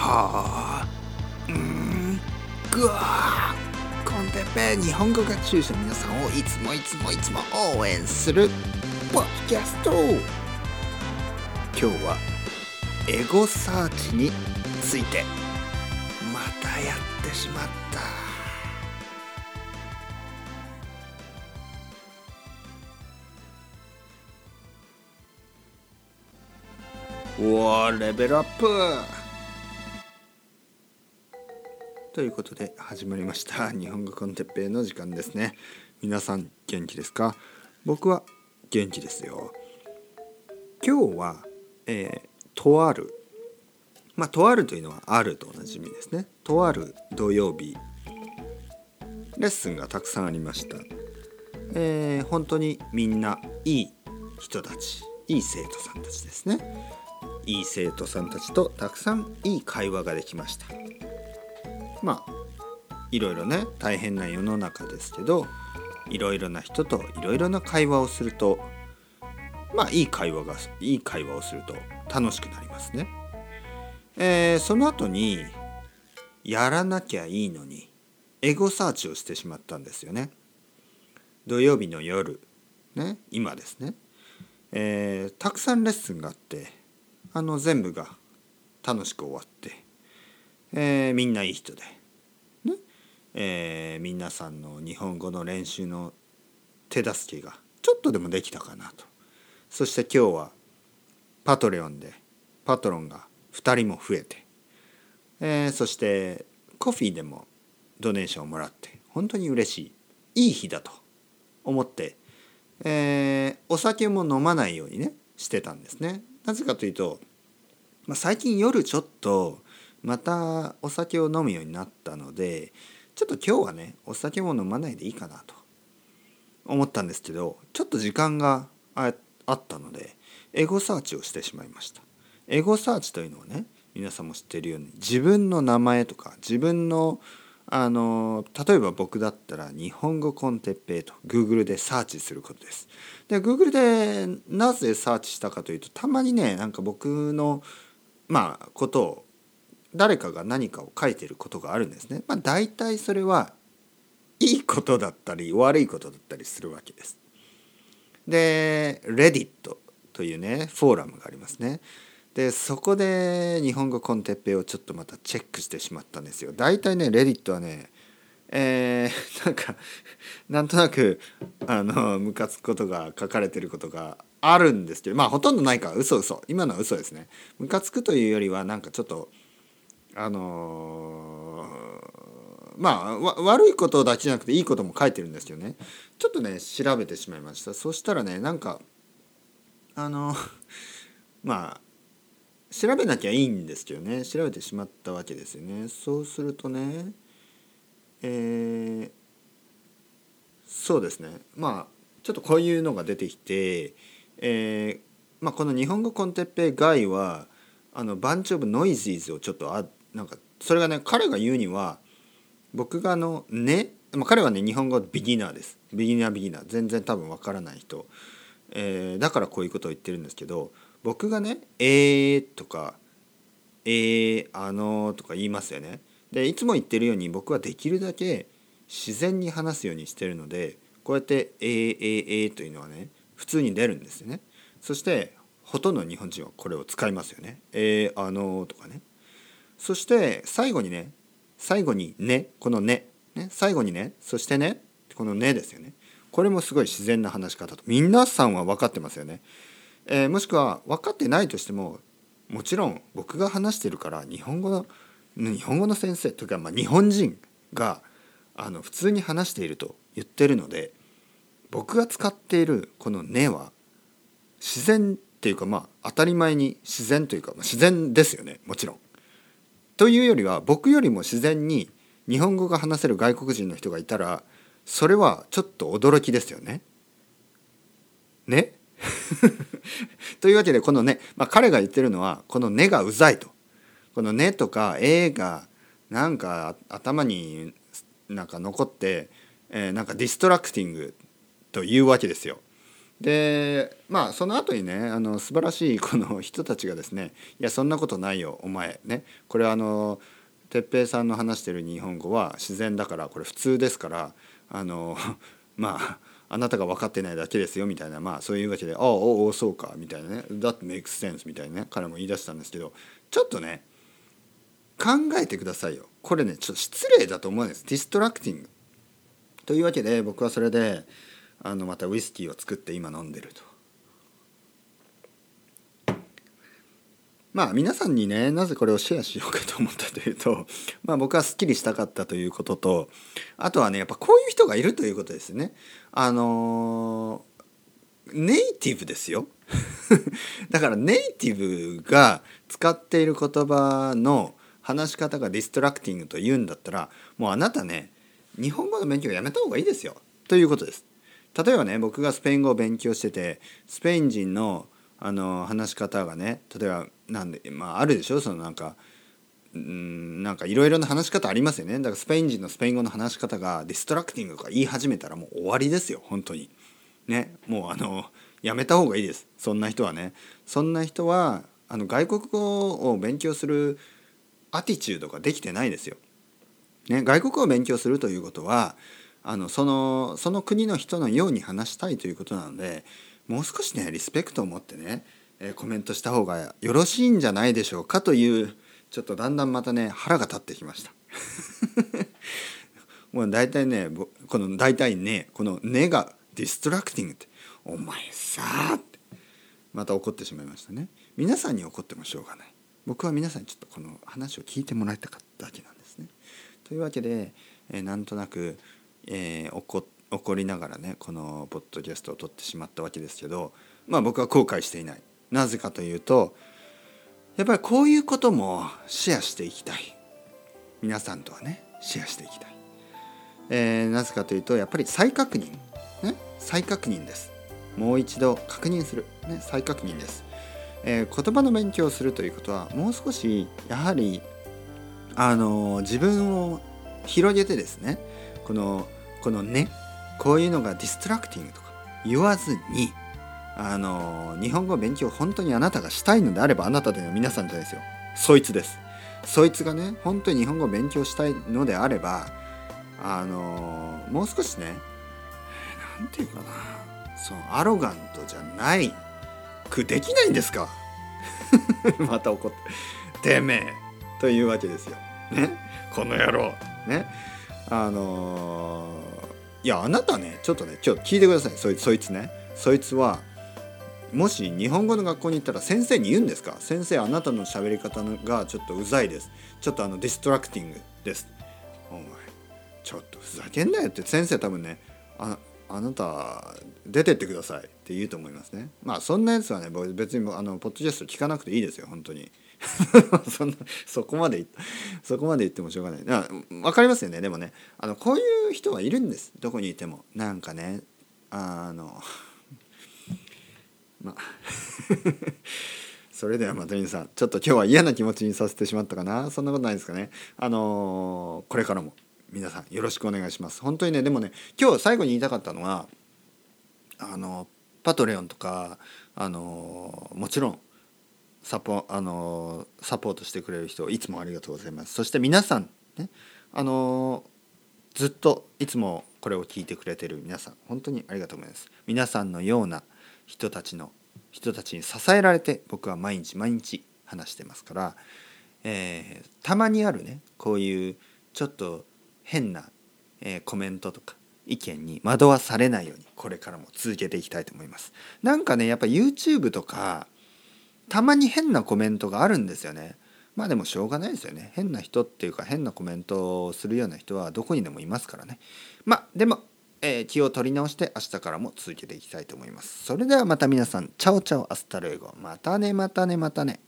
はあうーんぐわーコンテッペ日本語学習者の皆さんをいつもいつもいつも応援するポッドキャスト。今日はエゴサーチについてまたやってしまった。うわレベルアップ。ということで始まりました日本語コンテッペイの時間ですね。皆さん元気ですか？僕は元気ですよ。今日は、えー、とあるまあとあるというのはあると同じ意味ですね。とある土曜日レッスンがたくさんありました。えー、本当にみんないい人たちいい生徒さんたちですね。いい生徒さんたちとたくさんいい会話ができました。まあいろいろね大変な世の中ですけどいろいろな人といろいろな会話をするとまあいい会話がいい会話をすると楽しくなりますね。えー、その後にやらなきゃいいのにエゴサーチをしてしまったんですよね。土曜日の夜ね今ですね、えー、たくさんレッスンがあってあの全部が楽しく終わって、えー、みんないい人で、ね。えー、皆さんの日本語の練習の手助けがちょっとでもできたかなと。そして今日はパトレオンでパトロンが2人も増えて、えー、そしてコフィーでもドネーションをもらって本当に嬉しいいい日だと思って、えー、お酒も飲まないようにねしてたんですね。なぜかというと、まあ、最近夜ちょっとまたお酒を飲むようになったのでちょっと今日はねお酒も飲まないでいいかなと思ったんですけどちょっと時間があったのでエゴサーチをしてしまいました。エゴサーチというのはね皆さんも知っているように自分の名前とか自分のあの例えば僕だったら日本語コンテッペイと Google でサーチすることです。で Google でなぜサーチしたかというとたまにねなんか僕のまあことを誰かが何かを書いてることがあるんですね。まあ大体それはいいことだったり悪いことだったりするわけです。で Reddit というねフォーラムがありますね。でそこで日本語コンテッペイをちょっとまたチェックしてしまったんですよ。大体ねレディットはねえー、なんかなんとなくあのムカつくことが書かれてることがあるんですけどまあほとんどないから嘘嘘今のは嘘ですね。ムカつくというよりはなんかちょっとあのー、まあ悪いことだけじゃなくていいことも書いてるんですけどね。ちょっとね調べてしまいました。そしたらねなんかあの まあ調べなきゃいいんですけどね。調べてしまったわけですよね。そうするとねえー、そうですね。まあちょっとこういうのが出てきて、えーまあ、この日本語コンテッペイガイはあのバンチオブノイズーズをちょっとあなんかそれがね彼が言うには僕があのね、まあ、彼はね日本語ビギナーですビギナービギナー全然多分わからない人、えー、だからこういうことを言ってるんですけど僕がね「えー」とか「えー、あのー」とか言いますよね。でいつも言ってるように僕はできるだけ自然に話すようにしてるのでこうやって「えー、えー、えー」というのはね普通に出るんですよね。そしてほとんど日本人はこれを使いますよね。えー、あのー、とかね。そして最後にね最後にねこのねね最後にねそしてねこのねですよね。これもすごい自然な話し方と皆さんは分かってますよね。えー、もしくは分かってないとしてももちろん僕が話してるから日本語の日本語の先生というか、まあ、日本人があの普通に話していると言ってるので僕が使っているこの「ね」は自然っていうかまあ当たり前に自然というか、まあ、自然ですよねもちろん。というよりは僕よりも自然に日本語が話せる外国人の人がいたらそれはちょっと驚きですよね。ね？というわけでこのね、まあ、彼が言ってるのはこの「ね」がうざいと。この「ね」とか「え」がなんか頭になんか残って、えー、なんかディストラクティングというわけですよ。でまあその後にねあの素晴らしいこの人たちがですね「いやそんなことないよお前」ね。これあの哲平さんの話してる日本語は自然だからこれ普通ですからあの まああなたが分かってないだけですよみたいなまあそういうわけで「ああおおそうか」みたいなね「That makes sense」みたいなね。彼も言い出したんですけどちょっとね考えてくださいよ。これねちょっと失礼だと思うんです。ディストラクティング。というわけで僕はそれであのまたウイスキーを作って今飲んでると。まあ皆さんにねなぜこれをシェアしようかと思ったというと、まあ、僕はすっきりしたかったということとあとはねやっぱこういう人がいるということですね。あのネイティブですよ。だからネイティブが使っている言葉の話し方が distracting と言うんだったらもうあなたね日本語の勉強やめた方がいいですよということです。例えばね僕がスペイン語を勉強しててスペイン人のあの話し方がね例えばなんで、まあ、あるでしょ？そのなんかうんなんかいろいろな話し方ありますよね。だからスペイン人のスペイン語の話し方が distracting とか言い始めたらもう終わりですよ本当に。ねもうあのやめた方がいいです。そんな人はね。そんな人はあの外国語を勉強するアティチュードができてないですよ、ね、外国語を勉強するということはあのそのその国の人のように話したいということなのでもう少しねリスペクトを持ってね、えー、コメントした方がよろしいんじゃないでしょうかというちょっとだんだんまたね腹が立ってきました。もう大体ねこの大体ねこの「ね」が distracting って「お前さ」ってまた怒ってしまいましたね。皆さんに怒ってもしょうがない。僕は皆さんにちょっとこの話を聞いてもらいたかっただけなんですね。というわけで、えー、なんとなくえー、怒怒りながらねこのポッドキャストを撮ってしまったわけですけどまあ僕は後悔していない。なぜかというとやっぱりこういうこともシェアしていきたい。皆さんとはねシェアしていきたい、えー、なぜかというとやっぱり再確認。ね再確認です。もう一度確認する、ね、再確認です、えー、言葉の勉強をするということはもう少しやはりあの自分を広げてですねこのこのねこういうのがディストラクティングとか言わずにあの日本語勉強本当にあなたがしたいのであればあなたでの皆さんじゃないですよ。そいつです。そいつがね本当に日本語を勉強したいのであればあのもう少しね何て言うかな。そうアロガントじゃないくできないんですか。また怒って。てめえというわけですよ。ね。この野郎。ね。あのー、いやあなたねちょっとねちょっと聞いてください。そいそいつね。そいつはもし日本語の学校に行ったら先生に言うんですか？先生あなたの喋り方がちょっとうざいです。ちょっとあのディストラクティングです。お前ちょっとふざけんなよって。先生多分ねああなた出てってくださいって言うと思いますね。まあそんなやつはね別にあのポッドキャスト聞かなくていいですよ本当に。そんなそこまでそこまで言ってもしょうがない。だ分かりますよね。でもねあのこういう人はいるんです。どこにいても。なんかねあの まあ それではまた皆さんちょっと今日は嫌な気持ちにさせてしまったかな。そんなことないですかね。あのこれからも皆さんよろしくお願いします。本当にねでもね今日最後に言いたかったのはあのパトレオンとかあのもちろんサポあのサポートしてくれる人いつもありがとうございます。そして皆さんねあのずっといつもこれを聞いてくれてる皆さん本当にありがとうございます。皆さんのような人たちの人たちに支えられて僕は毎日毎日話してますから、えー、たまにあるねこういうちょっと変な、えー、コメントとか意見に惑わされないようにこれからも続けていきたいと思います。なんかねやっぱ YouTube とかたまに変なコメントがあるんですよね。まあでもしょうがないですよね。変な人っていうか変なコメントをするような人はどこにでもいますからね。まあでも、えー、気を取り直して明日からも続けていきたいと思います。それではまた皆さん、 ciao ciao hasta luego。またねまたねまたね。